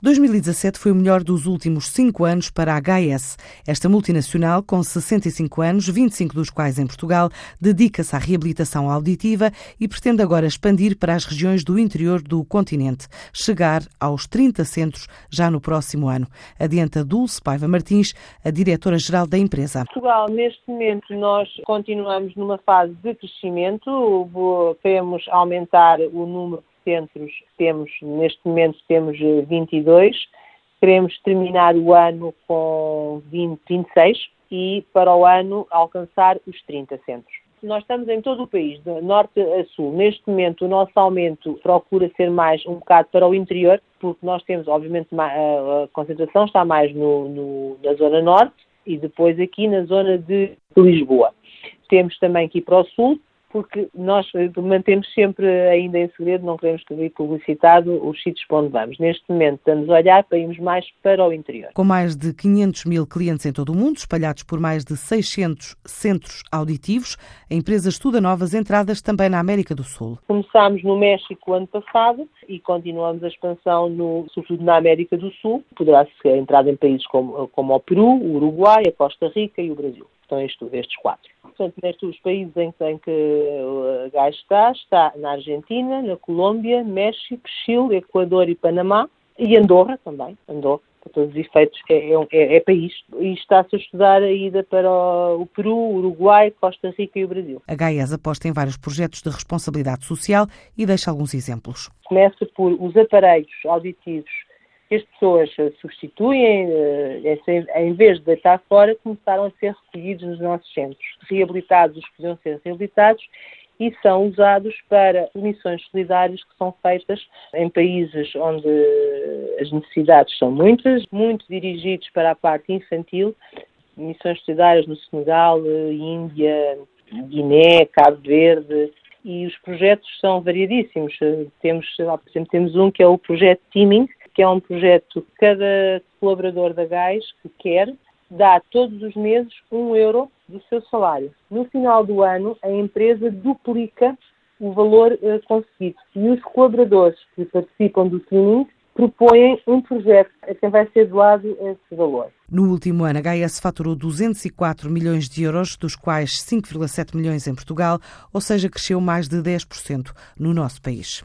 2017 foi o melhor dos últimos cinco anos para a HS. Esta multinacional, com 65 anos, 25 dos quais em Portugal, dedica-se à reabilitação auditiva e pretende agora expandir para as regiões do interior do continente, chegar aos 30 centros já no próximo ano. Adianta Dulce Paiva Martins, a diretora-geral da empresa. Portugal, neste momento, nós continuamos numa fase de crescimento, queremos aumentar o número centros temos, neste momento temos 22, eh, queremos terminar o ano com 20, 26 e para o ano alcançar os 30 centros. Nós estamos em todo o país, de norte a sul. Neste momento, o nosso aumento procura ser mais um bocado para o interior, porque nós temos, obviamente, a concentração está mais no, no, na zona norte e depois aqui na zona de Lisboa. Temos também aqui para o sul, porque nós eh, mantemos sempre ainda em segredo, não queremos que publicitado os sítios para onde vamos. Neste momento estamos a olhar para irmos mais para o interior. Com mais de 500 mil clientes em todo o mundo, espalhados por mais de 600 centros auditivos, a empresa estuda novas entradas também na América do Sul. Começámos no México ano passado e continuamos a expansão, no, sobretudo na América do Sul. Poderá ser entrada em países como, como o Peru, o Uruguai, a Costa Rica e o Brasil. Estão estes, estes quatro. Portanto, nestes os países em, em que o gás está, está na Argentina, na Colômbia, México, Chile, Equador e Panamá, e Andorra também, Andorra, para todos os efeitos, é, é, é país. E está-se a estudar a ida para o Peru, Uruguai, Costa Rica e o Brasil. A GAES aposta em vários projetos de responsabilidade social e deixa alguns exemplos. Começa por os aparelhos auditivos que as pessoas substituem, eh, em vez de deitar fora, começaram a ser recolhidos nos nossos centros. Reabilitados os que podiam ser reabilitados e são usados para missões solidárias que são feitas em países onde as necessidades são muitas, muito dirigidos para a parte infantil, missões solidárias no Senegal, Índia, Guiné, Cabo Verde, e os projetos são variadíssimos. Temos, por exemplo, temos um que é o projeto Teaming, que é um projeto que cada colaborador da GAIS que quer dá todos os meses um euro do seu salário. No final do ano, a empresa duplica o valor uh, conseguido e os colaboradores que participam do training propõem um projeto a quem vai ser doado esse valor. No último ano, a HS faturou 204 milhões de euros, dos quais 5,7 milhões em Portugal, ou seja, cresceu mais de 10% no nosso país.